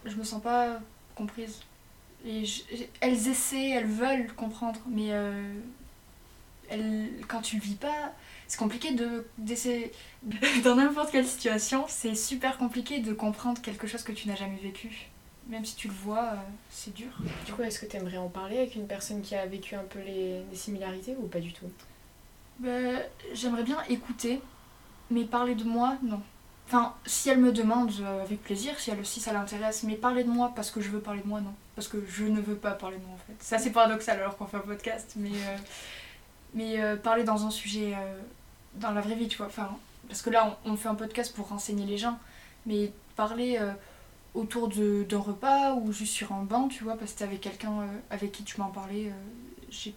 je me sens pas comprise. Et elles essaient, elles veulent comprendre, mais euh, elles, quand tu le vis pas, c'est compliqué de d'essayer. Dans n'importe quelle situation, c'est super compliqué de comprendre quelque chose que tu n'as jamais vécu. Même si tu le vois, euh, c'est dur. Du coup, est-ce que t'aimerais en parler avec une personne qui a vécu un peu les, les similarités ou pas du tout? Ben, J'aimerais bien écouter, mais parler de moi, non. Enfin, si elle me demande, euh, avec plaisir, si, elle, si ça l'intéresse, mais parler de moi parce que je veux parler de moi, non. Parce que je ne veux pas parler de moi, en fait. Ça, c'est paradoxal alors qu'on fait un podcast, mais, euh, mais euh, parler dans un sujet, dans la vraie vie, tu vois. Enfin, parce que là, on, on fait un podcast pour renseigner les gens, mais parler autour d'un repas ou juste sur un banc, tu vois, parce que t'es avec quelqu'un euh, avec qui tu m'en parlais, euh, j'ai-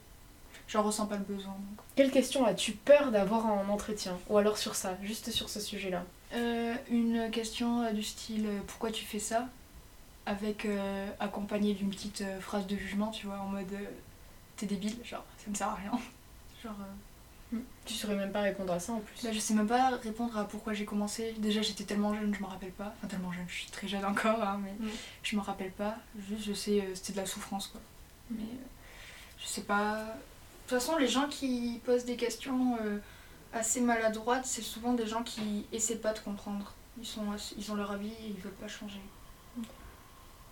j'en ressens pas le besoin. donc. Quelle question as-tu peur d'avoir en entretien Ou alors sur ça, juste sur ce sujet-là? Euh, une question euh, du style pourquoi tu fais ça? Avec euh, accompagné d'une petite phrase de jugement tu vois en mode t'es débile genre ça me sert à rien genre Tu saurais même pas répondre à ça en plus. là je sais même pas répondre à pourquoi j'ai commencé. Déjà j'étais tellement jeune je m'en rappelle pas. Enfin tellement jeune je suis très jeune encore hein, mais Mm. je m'en rappelle pas. Juste je sais euh, c'était de la souffrance quoi. Mais euh, je sais pas. De toute façon les gens qui posent des questions euh, assez maladroites c'est souvent des gens qui essaient pas de comprendre. Ils sont ils ont leur avis et ils veulent pas changer.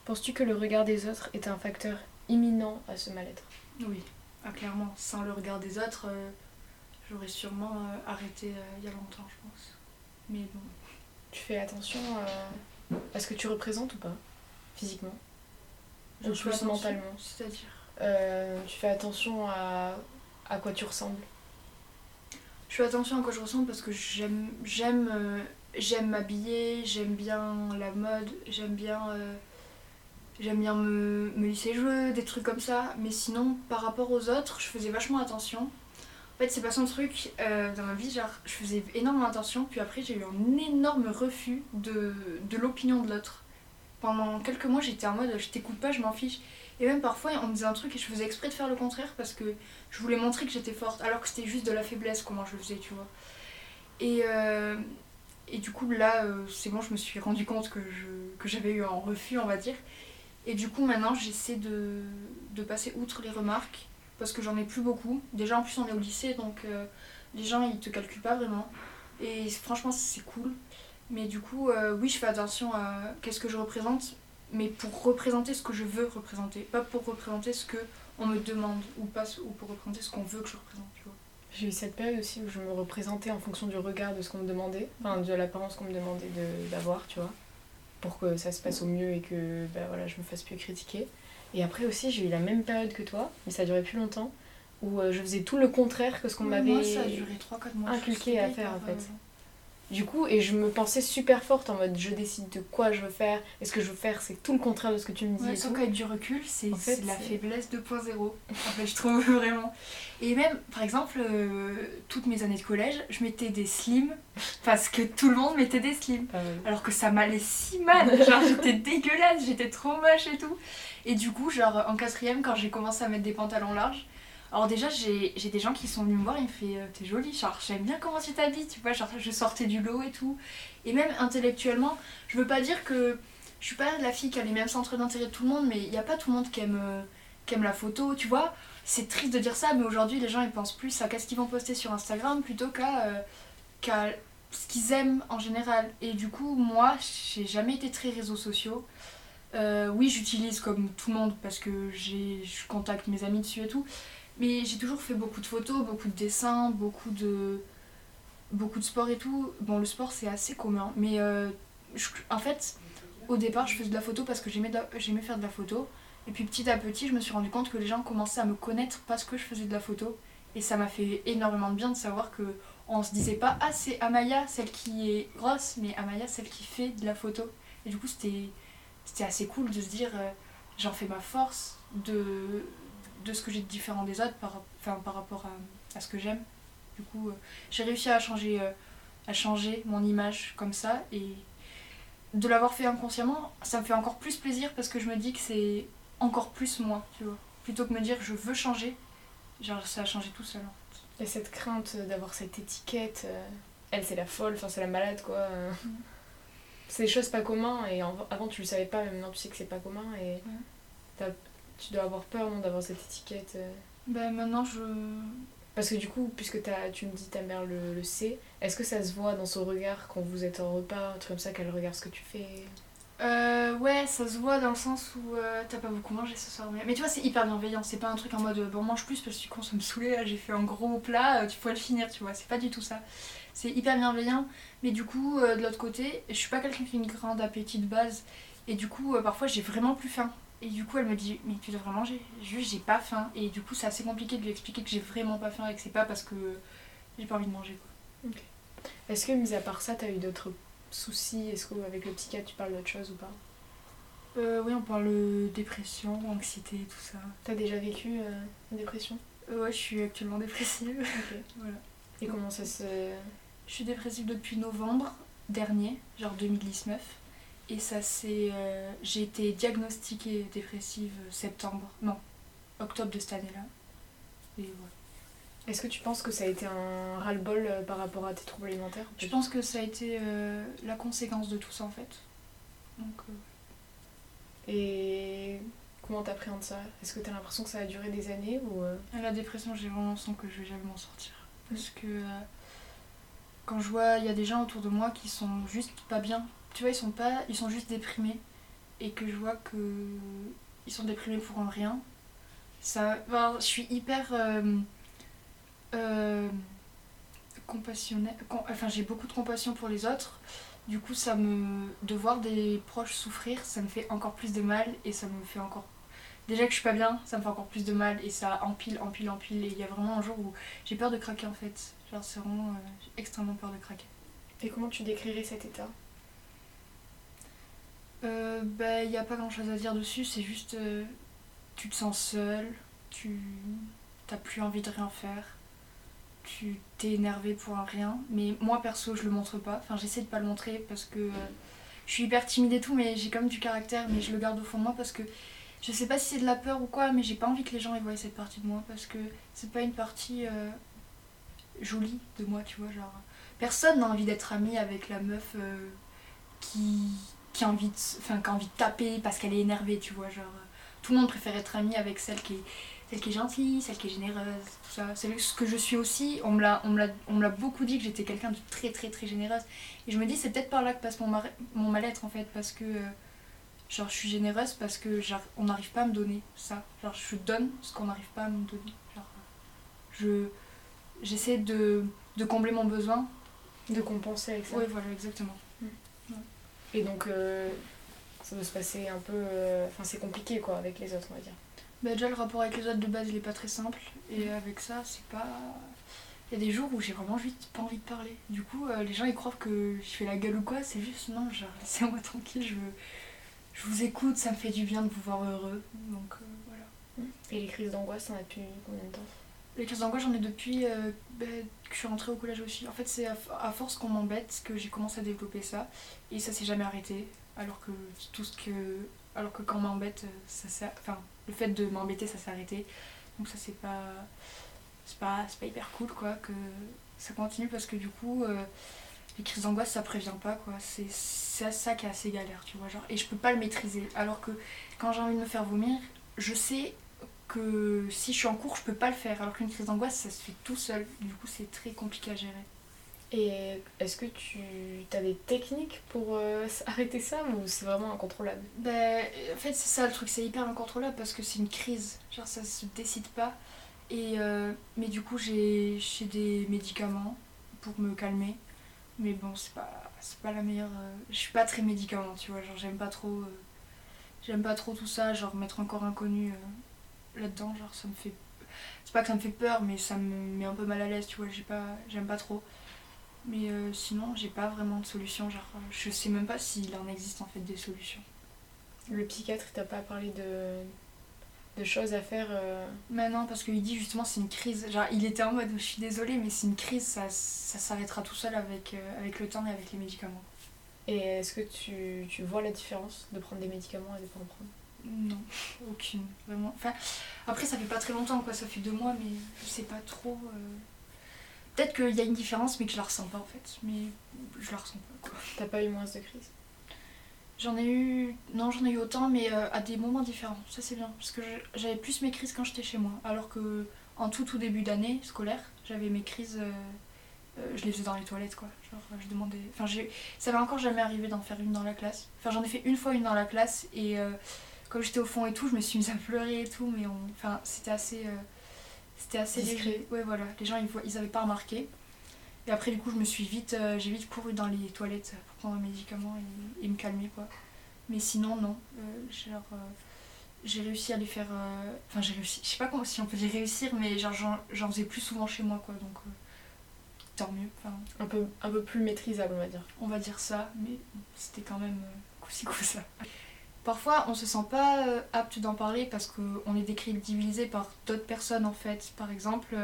Penses-tu que le regard des autres est un facteur imminent à ce mal-être? Oui. Ah, clairement. Sans le regard des autres euh, j'aurais sûrement euh, arrêté euh, il y a longtemps je pense. Mais bon. Tu fais attention à, à ce que tu représentes ou pas Physiquement? Je plus attention, mentalement? c'est-à-dire? Euh, Tu fais attention à, à quoi tu ressembles? Je fais attention à quoi je ressemble parce que j'aime j'aime euh, j'aime m'habiller, j'aime bien la mode, j'aime bien euh, j'aime bien me, me lisser les cheveux, des trucs comme ça. Mais sinon, par rapport aux autres, je faisais vachement attention. En fait, c'est pas son truc euh, dans ma vie, genre je faisais énormément attention, puis après j'ai eu un énorme refus de, de l'opinion de l'autre. Pendant quelques mois, j'étais en mode je t'écoute pas, je m'en fiche. Et même parfois, on me disait un truc et je faisais exprès de faire le contraire parce que je voulais montrer que j'étais forte, alors que c'était juste de la faiblesse comment je le faisais, tu vois. Et, euh, et du coup, là, euh, c'est bon, je me suis rendu compte que, je, que j'avais eu un refus, on va dire. Et du coup, maintenant, j'essaie de, de passer outre les remarques parce que j'en ai plus beaucoup. Déjà, en plus, on est au lycée, donc euh, les gens, ils te calculent pas vraiment. Et franchement, c'est cool. Mais du coup, euh, oui, je fais attention à qu'est-ce que je représente, mais pour représenter ce que je veux représenter, pas pour représenter ce que on me demande ou pas ou pour représenter ce qu'on veut que je représente. J'ai eu cette période aussi où je me représentais en fonction du regard de ce qu'on me demandait, enfin de l'apparence qu'on me demandait de- d'avoir, tu vois, pour que ça se passe au mieux et que bah, voilà, je me fasse plus critiquer. Et après aussi, j'ai eu la même période que toi, mais ça a duré plus longtemps, où euh, je faisais tout le contraire que ce qu'on m'avait. Moi, ça a duré 3-4 mois. inculqué à faire, en hyper, fait. Du coup, et je me pensais super forte en mode je décide de quoi je veux faire. Et ce que je veux faire, c'est tout le contraire de ce que tu me dis. Ouais, tout. qu'avec du recul, c'est En fait, la faiblesse 2.0. En fait, je trouve vraiment. Et même, par exemple, euh, toutes mes années de collège, je mettais des slims parce que tout le monde mettait des slims. Ah ouais. Alors que ça m'allait si mal, genre j'étais dégueulasse, j'étais trop moche et tout. Et du coup, genre en quatrième, quand j'ai commencé à mettre des pantalons larges, alors déjà j'ai des gens qui sont venus me voir et me fait euh, t'es jolie, genre j'aime bien comment tu t'habilles, tu vois, genre je sortais du lot et tout. Et même intellectuellement, je veux pas dire que je suis pas la fille qui a les mêmes centres d'intérêt de tout le monde, mais il y a pas tout le monde qui aime, euh, qui aime la photo, tu vois. C'est triste de dire ça, mais aujourd'hui les gens ils pensent plus à qu'est-ce qu'ils vont poster sur Instagram plutôt qu'à euh, ce qu'ils aiment en général. Et du coup, moi, j'ai jamais été très réseaux sociaux. Euh, oui, j'utilise comme tout le monde parce que je contacte mes amis dessus et tout. Mais j'ai toujours fait beaucoup de photos, beaucoup de dessins, beaucoup de, beaucoup de sport et tout. Bon, le sport, c'est assez commun. Mais euh, en fait, au départ, je faisais de la photo parce que j'aimais faire de la photo. Et puis petit à petit, je me suis rendu compte que les gens commençaient à me connaître parce que je faisais de la photo. Et ça m'a fait énormément de bien de savoir que on se disait pas ah c'est Amaya celle qui est grosse mais Amaya celle qui fait de la photo et du coup c'était c'était assez cool de se dire euh, j'en fais ma force de de ce que j'ai de différent des autres par, enfin, par rapport à, à ce que j'aime du coup euh, j'ai réussi à changer euh, à changer mon image comme ça et de l'avoir fait inconsciemment ça me fait encore plus plaisir parce que je me dis que c'est encore plus moi tu vois plutôt que me dire je veux changer genre ça a changé tout seul. Et cette crainte d'avoir cette étiquette, elle c'est la folle, enfin c'est la malade quoi. Euh. C'est des choses pas communs et en- avant tu le savais pas, mais maintenant tu sais que c'est pas commun et t'as- tu dois avoir peur non d'avoir cette étiquette. euh. Ben maintenant je. Parce que du coup, puisque tu me dis ta mère le, le sait, est-ce que ça se voit dans son regard quand vous êtes en repas, un truc comme ça, qu'elle regarde ce que tu fais? Euh, ouais, ça se voit dans le sens où euh, t'as pas beaucoup mangé ce soir. Mais, mais tu vois, c'est hyper bienveillant. C'est pas un truc en mode bon, mange plus parce que tu ça me saoulait, là, j'ai fait un gros plat, euh, tu pourrais le finir, tu vois. C'est pas du tout ça. C'est hyper bienveillant. Mais du coup, euh, de l'autre côté, je suis pas quelqu'un qui a une grande appétit de base. Et du coup, euh, parfois, j'ai vraiment plus faim. Et du coup, elle me dit, mais tu devrais manger. Juste, j'ai pas faim. Et du coup, c'est assez compliqué de lui expliquer que j'ai vraiment pas faim et que c'est pas parce que j'ai pas envie de manger. Quoi. Est-ce que, mis à part ça, t'as eu d'autres soucis? Est-ce qu'avec le psychiatre, tu parles d'autre chose ou pas? Euh, oui, on parle euh, dépression, anxiété, tout ça. T'as déjà vécu euh, une dépression? Ouais, je suis actuellement dépressive. Ok. Voilà. Et comment ça se. Je suis dépressive depuis novembre dernier, genre 2019. Et ça c'est... euh, j'ai été diagnostiquée dépressive septembre, non, octobre de cette année-là. Et voilà. Est-ce que tu penses que ça a été un ras-le-bol euh, par rapport à tes troubles alimentaires Je pense que ça a été euh, la conséquence de tout ça en fait. Donc, euh, Et comment t'appréhendes ça? Est-ce que t'as l'impression que ça a duré des années ou euh, la dépression, j'ai vraiment l'impression que je vais jamais m'en sortir. Parce que euh, quand je vois, il y a des gens autour de moi qui sont juste pas bien. Tu vois, ils sont pas, ils sont juste déprimés. Et que je vois que ils sont déprimés pour un rien. Ça, je suis hyper euh, euh, compassionnée. com- enfin, j'ai beaucoup de compassion pour les autres. Du coup, ça me de voir des proches souffrir, ça me fait encore plus de mal et ça me fait encore déjà que je suis pas bien, ça me fait encore plus de mal et ça empile, empile, empile. Et il y a vraiment un jour où j'ai peur de craquer en fait. Genre, c'est vraiment. euh, j'ai extrêmement peur de craquer. Et comment tu décrirais cet état? Euh, bah, il n'y a pas grand chose à dire dessus, c'est juste. euh, tu te sens seul, tu. T'as plus envie de rien faire, tu t'es énervé pour un rien. Mais moi perso, je le montre pas. Enfin, j'essaie de pas le montrer parce que. euh, je suis hyper timide et tout, mais j'ai quand même du caractère, mais je le garde au fond de moi parce que. Je sais pas si c'est de la peur ou quoi, mais j'ai pas envie que les gens voient cette partie de moi parce que c'est pas une partie euh, jolie de moi, tu vois. Genre, personne n'a envie d'être ami avec la meuf euh, qui, qui, a envie de, enfin, qui a envie de taper parce qu'elle est énervée, tu vois. Genre, tout le monde préfère être ami avec celle qui est, celle qui est gentille, celle qui est généreuse, tout ça. C'est ce que je suis aussi. On me l'a- beaucoup dit que j'étais quelqu'un de très très très généreuse. Et je me dis, c'est peut-être par là que passe mon, mon mal-être en fait, parce que. euh, Genre, je suis généreuse parce que on n'arrive pas à me donner ça. Genre, je donne ce qu'on n'arrive pas à me donner. Genre, je j'essaie de, de combler mon besoin. De compenser avec ça Oui, voilà, exactement. Et donc, euh, ça doit se passer un peu. euh, Enfin, c'est compliqué quoi avec les autres, on va dire. Bah, déjà, le rapport avec les autres de base, il est pas très simple. Et avec ça, c'est pas. il y a des jours où j'ai vraiment juste pas envie de parler. Du coup, euh, les gens ils croient que je fais la gueule ou quoi, c'est juste non, genre laissez-moi tranquille, je, je vous écoute, ça me fait du bien de vous voir heureux. Donc euh, voilà. Et les crises d'angoisse, t'en as depuis combien de temps? Les crises d'angoisse, j'en ai depuis euh, ben, que je suis rentrée au collège aussi. En fait, c'est à, à force qu'on m'embête que j'ai commencé à développer ça. Et ça s'est jamais arrêté. Alors que tout ce que. Alors que quand on m'embête, ça s'est. Enfin, le fait de m'embêter, ça s'est arrêté. Donc ça, c'est pas. C'est pas, pas hyper cool, quoi, que ça continue parce que du coup. euh, les crises d'angoisse, ça prévient pas, quoi. C'est ça qui est assez galère, tu vois. Genre, et je peux pas le maîtriser. Alors que quand j'ai envie de me faire vomir, je sais que si je suis en cours, je peux pas le faire. Alors qu'une crise d'angoisse, ça se fait tout seul. Du coup, c'est très compliqué à gérer. Et est-ce que tu as des techniques pour euh, arrêter ça ou c'est vraiment incontrôlable? Ben, en fait, c'est ça le truc, c'est hyper incontrôlable parce que c'est une crise. Genre, ça se décide pas. Et, euh, mais du coup, j'ai des médicaments pour me calmer. Mais bon, c'est pas, pas la meilleure. euh, je suis pas très médicament, tu vois. Genre, j'aime pas trop. euh, j'aime pas trop tout ça. Genre, mettre encore inconnu euh, là-dedans, genre, ça me fait. C'est pas que ça me fait peur, mais ça me met un peu mal à l'aise, tu vois. J'ai pas, j'aime pas trop. Mais sinon, j'ai pas vraiment de solution. Genre, je sais même pas s'il en existe en fait des solutions. Le psychiatre, il t'a pas parlé de, de choses à faire euh, Mais non, parce qu'il dit justement c'est une crise. Genre, il était en mode je suis désolée, mais c'est une crise, ça, ça s'arrêtera tout seul avec, euh, avec le temps et avec les médicaments. Et est-ce que tu, tu vois la différence de prendre des médicaments et de pas en prendre? Non, aucune, vraiment. Enfin, après, ça fait pas très longtemps, quoi, ça fait deux mois, mais je sais pas trop. euh, Peut-être qu'il y a une différence, mais que je la ressens pas en fait. Mais je la ressens pas, quoi. T'as pas eu moins de crises? J'en ai eu. Non, j'en ai eu autant, mais euh, à des moments différents. Ça, c'est bien. Parce que j'avais plus mes crises quand j'étais chez moi. Alors que en tout, tout début d'année scolaire, j'avais mes crises. euh, euh, je les faisais dans les toilettes, quoi. Genre, je demandais. Enfin, j'ai... ça m'est encore jamais arrivé d'en faire une dans la classe. Enfin, j'en ai fait une fois une dans la classe, et euh, comme j'étais au fond et tout, je me suis mise à pleurer et tout, mais on... enfin, c'était assez. euh, C'était assez Discret. léger. Ouais, voilà. Les gens, ils, voient... ils avaient pas remarqué. Et après, du coup, je me suis vite, j'ai vite couru dans les toilettes prendre un médicament et, et me calmer, quoi. Mais sinon, non. Euh, genre, euh, j'ai réussi à les faire. euh, Enfin, j'ai réussi. Je sais pas comment, si on peut dire réussir, mais genre, j'en, faisais plus souvent chez moi, quoi. Donc, tant mieux. Enfin, un peu, un peu plus maîtrisable, on va dire. on va dire ça, mais c'était quand même coup-ci coup-ça. Parfois, on se sent pas apte d'en parler parce qu'on est décrédibilisé par d'autres personnes en fait. Par exemple,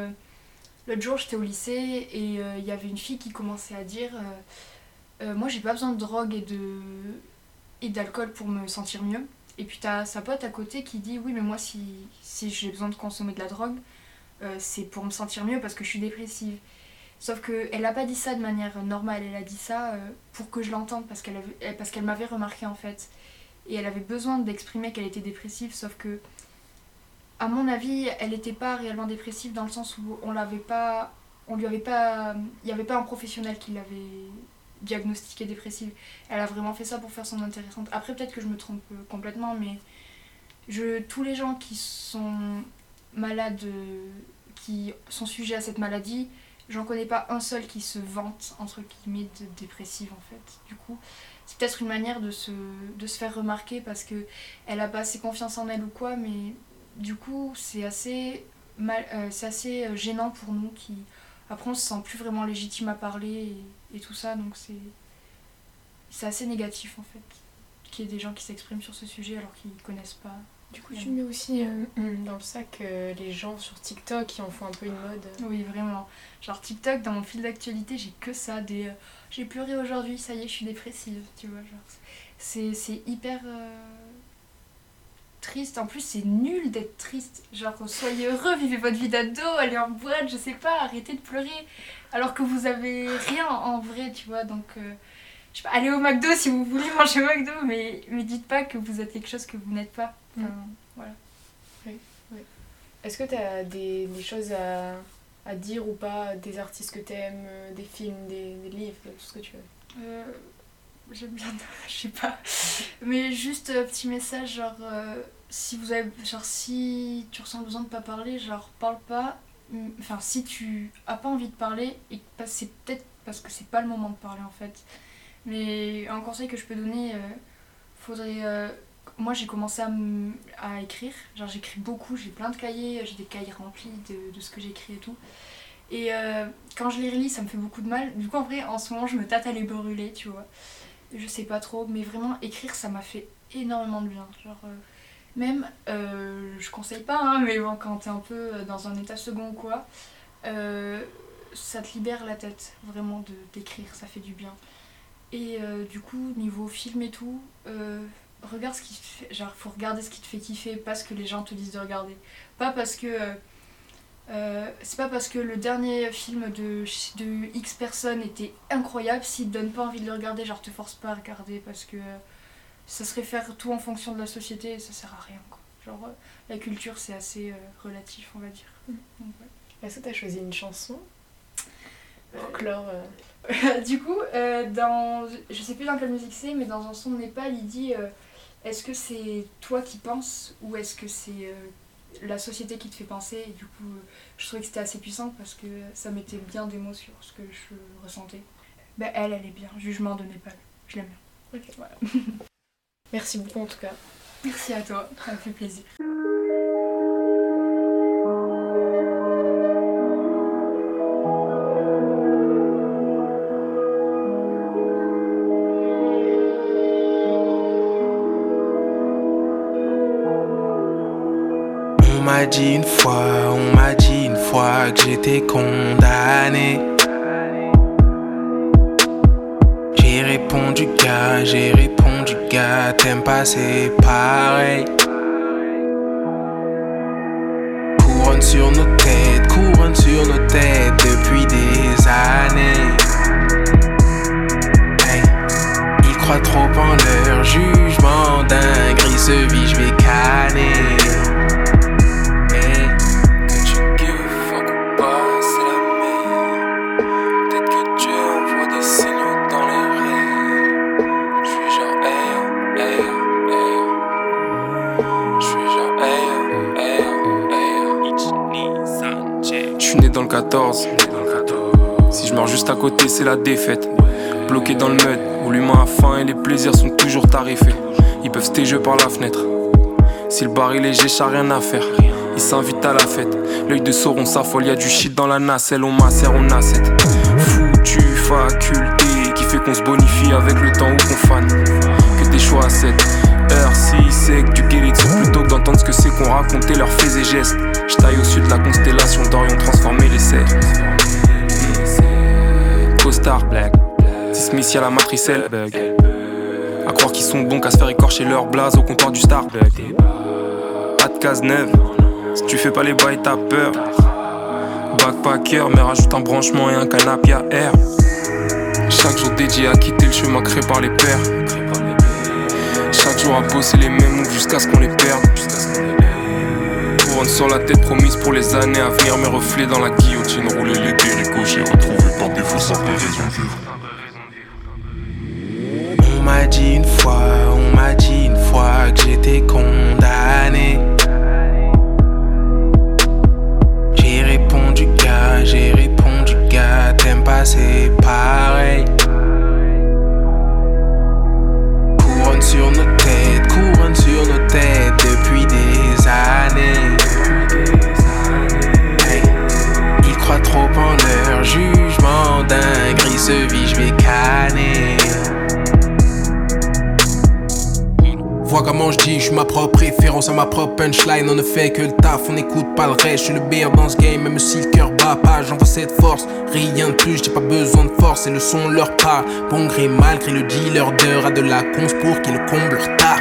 l'autre jour j'étais au lycée et euh, il y avait une fille qui commençait à dire euh, Euh, Moi j'ai pas besoin de drogue et de et d'alcool pour me sentir mieux. Et puis t'as sa pote à côté qui dit Oui, mais moi si, si j'ai besoin de consommer de la drogue, euh, c'est pour me sentir mieux parce que je suis dépressive. Sauf qu'elle n'a pas dit ça de manière normale, elle a dit ça euh, pour que je l'entende parce qu'elle parce qu'elle m'avait remarqué en fait. Et elle avait besoin d'exprimer qu'elle était dépressive, sauf que, à mon avis, elle n'était pas réellement dépressive dans le sens où on l'avait pas. On lui avait pas. Il n'y avait pas un professionnel qui l'avait diagnostiquée dépressive. Elle a vraiment fait ça pour faire son intéressante. Après, peut-être que je me trompe euh, complètement, mais je, tous les gens qui sont malades, euh, qui sont sujets à cette maladie, J'en connais pas un seul qui se vante, entre guillemets, de dépressive en fait. Du coup, c'est peut-être une manière de se, de se faire remarquer parce que elle a pas assez confiance en elle ou quoi, mais du coup, c'est assez, mal, euh, c'est assez gênant pour nous qui, après, on se sent plus vraiment légitime à parler et, et tout ça, donc c'est, c'est assez négatif en fait. Qu'il y ait des gens qui s'expriment sur ce sujet alors qu'ils connaissent pas. Du coup, tu mets aussi euh, dans le sac euh, les gens sur TikTok qui en font un peu une mode. Oui, vraiment. Genre TikTok, dans mon fil d'actualité, j'ai que ça. Des euh, j'ai pleuré aujourd'hui, ça y est, je suis dépressive. Tu vois, genre. C'est, c'est hyper triste. En plus, c'est nul d'être triste. Genre, soyez heureux, vivez votre vie d'ado, allez en boîte, je sais pas, arrêtez de pleurer. Alors que vous avez rien en vrai, tu vois. Donc, euh, je sais pas, allez au McDo si vous voulez manger au McDo, mais, mais dites pas que vous êtes quelque chose que vous n'êtes pas. Enfin, voilà. Est-ce que tu as des, des choses à, à dire ou pas, des artistes que t'aimes, euh, des films, des, des livres, tout ce que tu veux? Euh, J'aime bien, je sais pas. Mais juste euh, petit message, genre, euh, si vous avez, genre, si tu ressens le besoin de pas parler, genre, parle pas. Enfin, si tu as pas envie de parler, et c'est peut-être parce que c'est pas le moment de parler en fait. Mais un conseil que je peux donner, euh, faudrait. euh, moi, j'ai commencé à, à écrire. Genre, j'écris beaucoup, j'ai plein de cahiers, j'ai des cahiers remplis de, de ce que j'écris et tout. Et quand je les relis, ça me fait beaucoup de mal. Du coup, en vrai, en ce moment, je me tâte à les brûler, tu vois. Je sais pas trop, mais vraiment, écrire, ça m'a fait énormément de bien. Genre, euh, même, euh, je conseille pas, hein, mais bon, quand t'es un peu dans un état second ou quoi, euh, ça te libère la tête, vraiment, de d'écrire, ça fait du bien. Et euh, du coup, niveau film et tout, euh, regarde ce qui fait. Genre, faut regarder ce qui te fait kiffer, pas ce que les gens te disent de regarder. Pas parce que. Euh, c'est pas parce que le dernier film de, de X personnes était incroyable, s'il te donne pas envie de le regarder, genre te force pas à regarder parce que euh, ça serait faire tout en fonction de la société et ça sert à rien quoi. Genre euh, la culture c'est assez euh, relatif on va dire. Donc, ouais. Est-ce que t'as choisi une chanson? Pour clore euh, du coup, dans, je sais plus dans quelle musique c'est, mais dans un son de Népal, il dit est-ce que c'est toi qui penses ou est-ce que c'est la société qui te fait penser Et du coup, euh, je trouvais que c'était assez puissant parce que ça mettait bien des mots sur ce que je ressentais. Bah, elle, elle est bien. Jugement de Népal. Je l'aime bien. Ok. Voilà. Merci beaucoup en tout cas. Merci à toi, ça me fait plaisir. M'a dit une fois, on m'a dit une fois que j'étais condamné. J'ai répondu gars, j'ai répondu gars, t'aimes pas c'est pareil. Couronne sur nos têtes, couronne sur nos têtes depuis des années. Hey. Ils croient trop en leur jugement dingue, se vit, je vais canner. 14. Si je meurs juste à côté, c'est la défaite. Bloqué dans le mud, où l'humain a faim et les plaisirs sont toujours tarifés. Ils peuvent jeux par la fenêtre. Si le bar est léger, j'ai rien à faire. Ils s'invitent à la fête. L'œil de Sauron s'affole, y'a du shit dans la nacelle. On macère, on a cette foutue faculté qui fait qu'on se bonifie avec le temps ou qu'on fane. Que des choix à 7 heures, si sec, du guérison plutôt que d'entendre ce que c'est qu'on racontait leurs faits et gestes. Je taille au sud la constellation d'Orion, transformer les serres. Costard, black. Smith y'a la matricelle, bug. À croire qu'ils sont bons qu'à se faire écorcher leur blaze au comptoir du Starbucks. Pas de case neuve, si tu fais pas les bails, t'as peur. Backpacker, mais rajoute un branchement et un canapé à air. Chaque jour dédié à quitter le chemin créé par les pères. Chaque jour à bosser les mêmes moves jusqu'à ce qu'on les perde. Couronne sur la tête promise pour les années à venir, mes reflets dans la guillotine. Rouler les déricots, j'ai retrouvé par défaut sans raison vivre. On m'a dit une fois, on m'a dit une fois que j'étais condamné. J'ai répondu gars, j'ai répondu gars, t'aimes pas c'est pareil. Couronne sur nos je vais canner. Vois comment je dis, je suis ma propre référence à ma propre punchline. On ne fait que le taf, on n'écoute pas le reste. Je suis le meilleur dans ce game, même si le cœur bat pas, j'envoie cette force. Rien de plus, j'ai pas besoin de force, et le son leur parle. Bon gré, malgré le dealer d'heure, a de la cons pour qu'il comble leur tard.